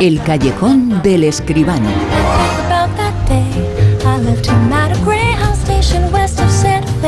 El callejón del escribano.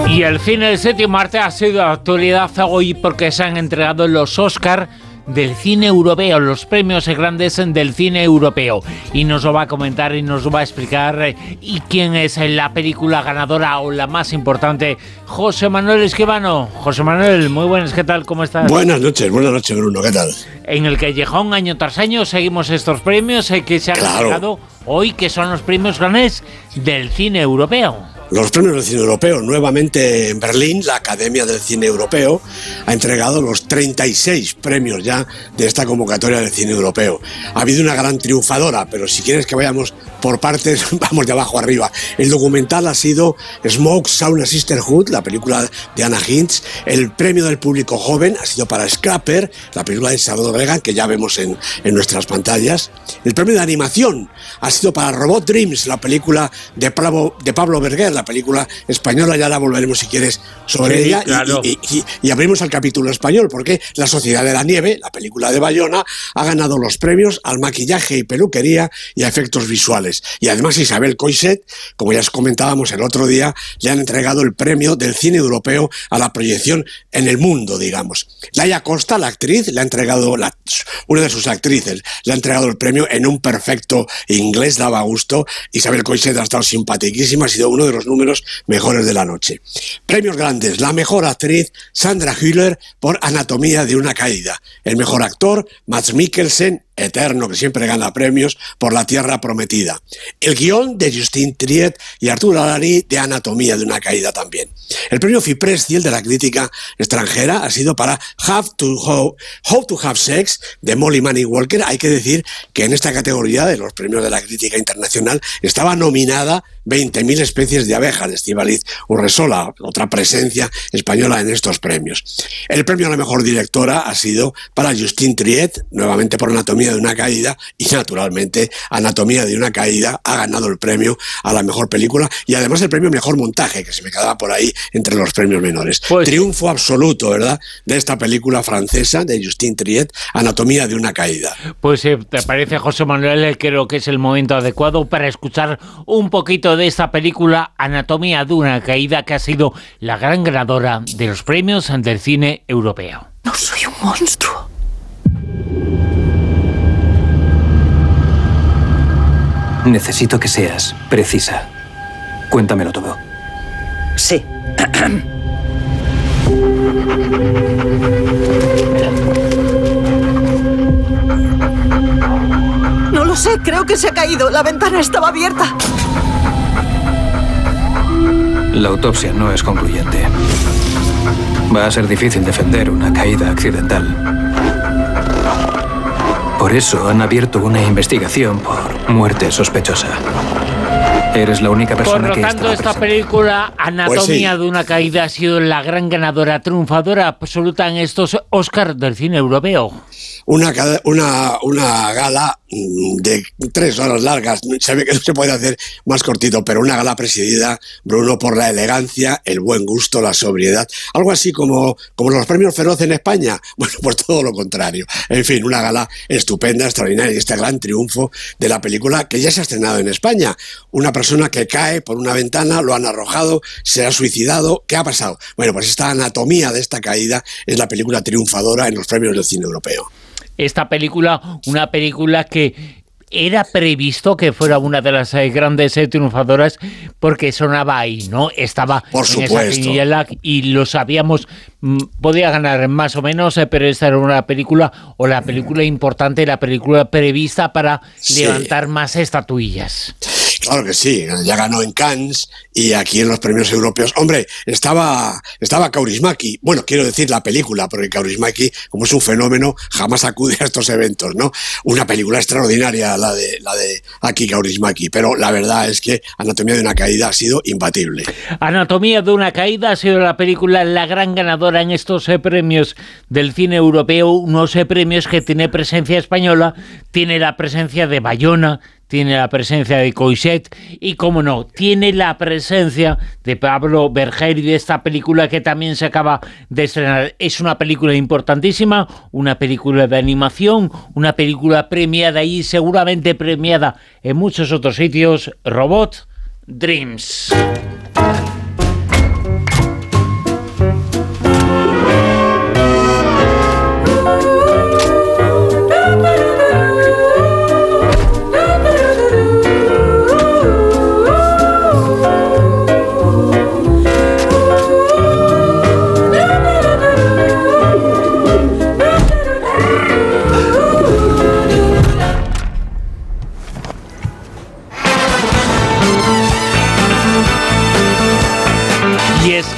Y el cine del séptimo arte ha sido actualidad hoy porque se han entregado los Oscar del cine europeo, los premios grandes del cine europeo. Y nos lo va a comentar y nos lo va a explicar eh, y quién es la película ganadora o la más importante, José Manuel Esquivano. José Manuel, muy buenas, ¿qué tal? ¿Cómo estás? Buenas noches, buenas noches, Bruno, ¿qué tal? En el Callejón, año tras año, seguimos estos premios eh, que se han entregado hoy, que son los premios grandes del cine europeo. Los premios del cine europeo, nuevamente en Berlín, la Academia del Cine Europeo ha entregado los 36 premios ya de esta convocatoria del cine europeo. Ha habido una gran triunfadora, pero si quieres que vayamos por partes, vamos de abajo arriba. El documental ha sido Smoke, Sauna Sisterhood, la película de Anna Hintz. El premio del público joven ha sido para Scrapper, la película de Salvador Regan, que ya vemos en, en nuestras pantallas. El premio de animación ha sido para Robot Dreams, la película de Pablo, de Pablo Berger, la película española, ya la volveremos si quieres sobre ella. Y, abrimos el capítulo español, porque La Sociedad de la Nieve, la película de Bayona, ha ganado los premios al maquillaje y peluquería y a efectos visuales. Y además Isabel Coiset, como ya os comentábamos el otro día, le han entregado el premio del cine europeo a la proyección en el mundo, digamos. Laia Costa, la actriz, le ha entregado, la, una de sus actrices, le ha entregado el premio en un perfecto inglés, daba gusto. Isabel Coiset ha estado simpaticísima, ha sido uno de los números mejores de la noche. Premios grandes, la mejor actriz, Sandra Hüller, por Anatomía de una caída. El mejor actor, Max Mikkelsen, eterno que siempre gana premios por La Tierra Prometida. El guion de Justin Triet y Arturo Alari de Anatomía de una Caída también. El premio Fipresci, el de la crítica extranjera, ha sido para Have to How, to Have Sex de Molly Manning Walker. Hay que decir que en esta categoría de los premios de la crítica internacional estaba nominada 20.000 especies de abejas de Estivaliz Urresola, otra presencia española en estos premios. El premio a la mejor directora ha sido para Justine Triet, nuevamente por Anatomía de una caída, y naturalmente Anatomía de una caída ha ganado el premio a la mejor película y además el premio mejor montaje, que se me quedaba por ahí entre los premios menores. Pues Triunfo absoluto, ¿verdad?, de esta película francesa de Justine Triet, Anatomía de una caída. Pues eh, te parece, José Manuel, creo que es el momento adecuado para escuchar un poquito de esta película Anatomía de una caída que ha sido la gran ganadora de los premios del cine europeo. No soy un monstruo. Necesito que seas precisa. Cuéntamelo todo. Sí. No lo sé, creo que se ha caído. La ventana estaba abierta. La autopsia no es concluyente. Va a ser difícil defender una caída accidental. Por eso han abierto una investigación por muerte sospechosa. Eres la única persona que Por lo tanto, esta película, Anatomía pues de una caída, ha sido la gran ganadora, triunfadora absoluta en estos Oscars del cine europeo una, una, una gala mm, de tres horas largas, se ve que no se puede hacer más cortito, pero una gala presidida, Bruno, por la elegancia, el buen gusto, la sobriedad, algo así como, como los premios Feroz en España, bueno, pues todo lo contrario. En fin, una gala estupenda, extraordinaria, y este gran triunfo de la película que ya se ha estrenado en España. Una persona que cae por una ventana, lo han arrojado, se ha suicidado, ¿qué ha pasado? Bueno, pues esta anatomía de esta caída es la película triunfadora en los premios del cine europeo esta película, una película que era previsto que fuera una de las eh, grandes eh, triunfadoras porque sonaba ahí, ¿no? Estaba Por en esa y lo sabíamos, mm, podía ganar más o menos, eh, pero esta era una película o la película importante, la película prevista para levantar más estatuillas. Claro que sí, ya ganó en Cannes y aquí en los premios europeos. Hombre, estaba, estaba Kaurismaki. Bueno, quiero decir la película, porque Kaurismaki, como es un fenómeno, jamás acude a estos eventos, ¿no? Una película extraordinaria la de, la de Aki Kaurismaki, pero la verdad es que Anatomía de una caída ha sido imbatible. Anatomía de una caída ha sido la película la gran ganadora en estos eh, premios del cine europeo, unos eh, premios que tiene presencia española, tiene la presencia de Bayona, tiene la presencia de Coixet y, como no, tiene la presencia de Pablo Berger y de esta película que también se acaba de estrenar. Es una película importantísima, una película de animación, una película premiada y seguramente premiada en muchos otros sitios, Robot Dreams.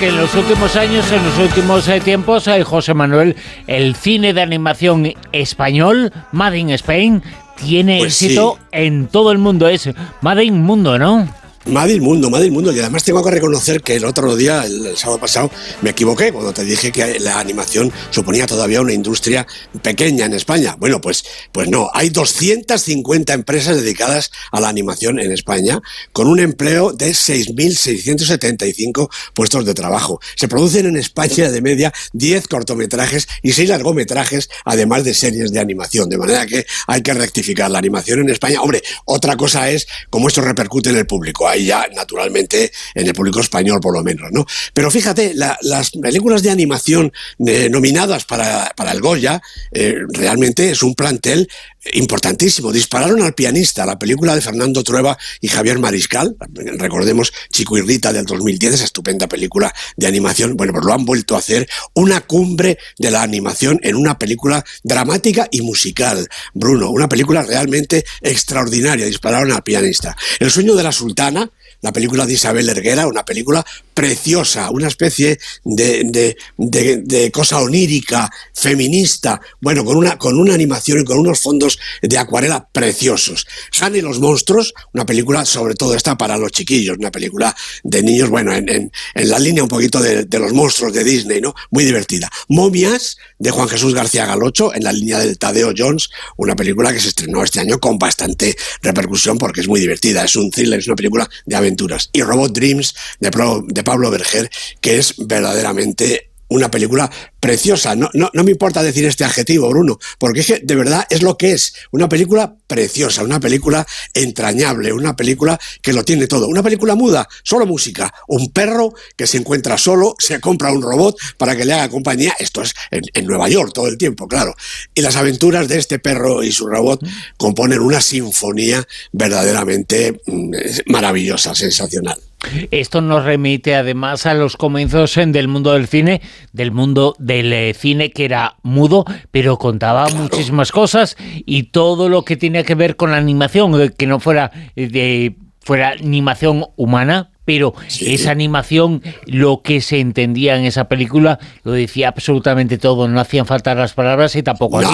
Que en los últimos años, en los últimos eh, tiempos, eh, José Manuel, el cine de animación español, Made in Spain, tiene Pues éxito en todo el mundo. Es Made in Mundo, ¿no? Madre mundo, madre mundo. Y además tengo que reconocer que el otro día, el, el, sábado pasado, me equivoqué cuando te dije que la animación suponía todavía una industria pequeña en España. Bueno, pues, pues no. Hay 250 empresas dedicadas a la animación en España, con un empleo de 6.675 puestos de trabajo. Se producen en España de media 10 cortometrajes y 6 largometrajes, además de series de animación. De manera que hay que rectificar la animación en España. Hombre, otra cosa es cómo esto repercute en el público ahí ya naturalmente en el público español por lo menos, ¿no? Pero fíjate, la, las películas de animación eh, nominadas para, para, el Goya eh, realmente es un plantel importantísimo. Dispararon al pianista, la película de Fernando Trueba y Javier Mariscal, recordemos Chico y Rita del 2010, esa estupenda película de animación, bueno, pues lo han vuelto a hacer una cumbre de la animación en una película dramática y musical, Bruno, una película realmente extraordinaria, dispararon al pianista. El sueño de la sultana, la película de Isabel Erguera, una película preciosa, una especie de, de, de, cosa onírica, feminista, bueno, con una, con una animación y con unos fondos de acuarela preciosos. Han y los monstruos, una película sobre todo esta para los chiquillos, una película de niños, bueno, en, en, en la línea un poquito de, de, los monstruos de Disney, ¿no? Muy divertida. Momias, de Juan Jesús García Galocho, en la línea del Tadeo Jones, una película que se estrenó este año con bastante repercusión porque es muy divertida, es un thriller, es una película de aventuras. Y Robot Dreams, de, Pablo Berger, que es verdaderamente una película preciosa. No, no, no, me importa decir este adjetivo, Bruno, porque es que de verdad es lo que es. Una película preciosa, una película entrañable, una película que lo tiene todo. Una película muda, solo música. Un perro que se encuentra solo, se compra un robot para que le haga compañía. Esto es en, en Nueva York todo el tiempo, claro. Y las aventuras de este perro y su robot componen una sinfonía verdaderamente maravillosa, sensacional. Esto nos remite además a los comienzos del mundo del cine, del mundo del eh, cine que era mudo, pero contaba muchísimas cosas y todo lo que tenía que ver con la animación, eh, que no fuera de fuera animación humana, pero sí. esa animación, lo que se entendía en esa película, lo decía absolutamente todo, no hacían falta las palabras y tampoco no.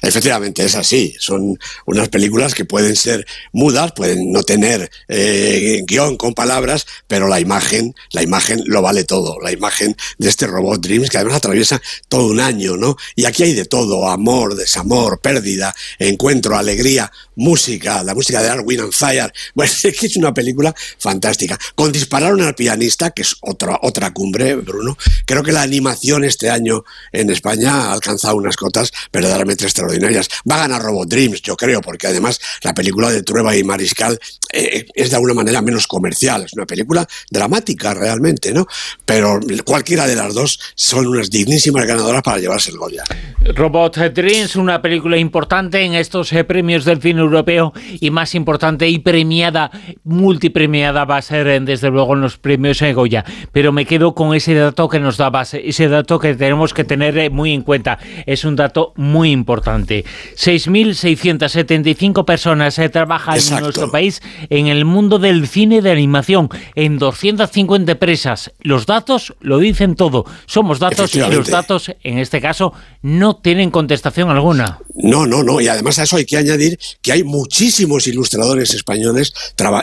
Efectivamente, es así. Son unas películas que pueden ser mudas, pueden no tener eh, guion con palabras, pero la imagen, la imagen lo vale todo. La imagen de este robot Dreams, que además atraviesa todo un año, ¿no? Y aquí hay de todo, amor, desamor, pérdida, encuentro, alegría, música, la música de Arwin and Fire. Bueno, es que es una película fantástica. Con Dispararon al pianista, que es otra, otra cumbre, Bruno, creo que la animación este año en España ha alcanzado unas cotas verdaderamente extraordinarias. Va a ganar Robot Dreams, yo creo, porque además la película de Trueba y Mariscal eh, es de alguna manera menos comercial, es una película dramática realmente, ¿no? Pero cualquiera de las dos son unas dignísimas ganadoras para llevarse el Goya. Robot Dreams, una película importante en estos eh, premios del cine europeo y más importante y premiada, multipremiada va a ser eh, desde luego en los premios eh, Goya. Pero me quedo con ese dato que nos dabas, ese dato que tenemos que tener muy en cuenta. Es un dato muy importante. 6.675 personas trabajan Exacto. en nuestro país en el mundo del cine de animación, en 250 empresas. Los datos lo dicen todo. Somos datos y los datos, en este caso, no tienen contestación alguna. No, no, no. Y además a eso hay que añadir que hay muchísimos ilustradores españoles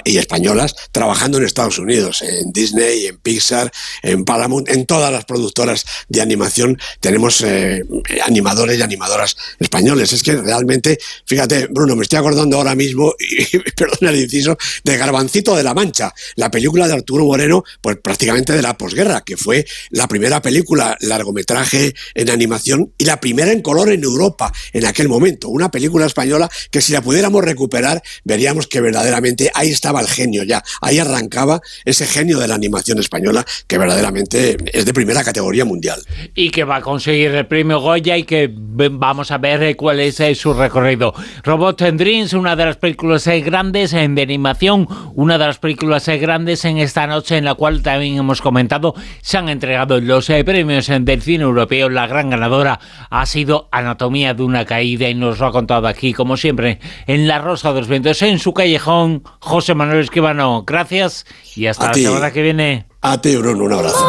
y españolas trabajando en Estados Unidos, en Disney, en Pixar, en Paramount, en todas las productoras de animación tenemos eh, animadores y animadoras españoles. Es que realmente, fíjate, Bruno, me estoy acordando ahora mismo, y, perdona el inciso, de Garbancito de la Mancha, la película de Arturo Moreno, pues prácticamente de la posguerra, que fue la primera película largometraje en animación y la primera en color en Europa en aquel momento. Una película española que si la pudiéramos recuperar, veríamos que verdaderamente ahí estaba el genio ya, ahí arrancaba ese genio de la animación española que verdaderamente es de primera categoría mundial. Y que va a conseguir el premio Goya y que vamos a ver eh, cuál es eh, su recorrido. Robot and Dreams, una de las películas eh, grandes de animación, una de las películas grandes en esta noche en la cual también hemos comentado, se han entregado los premios del cine europeo. La gran ganadora ha sido Anatomía de una caída y nos lo ha contado aquí, como siempre, en La Rosa de los Vientos, en su callejón, José Manuel Esquivano. Gracias y hasta la semana que viene. A ti, Bruno, un abrazo.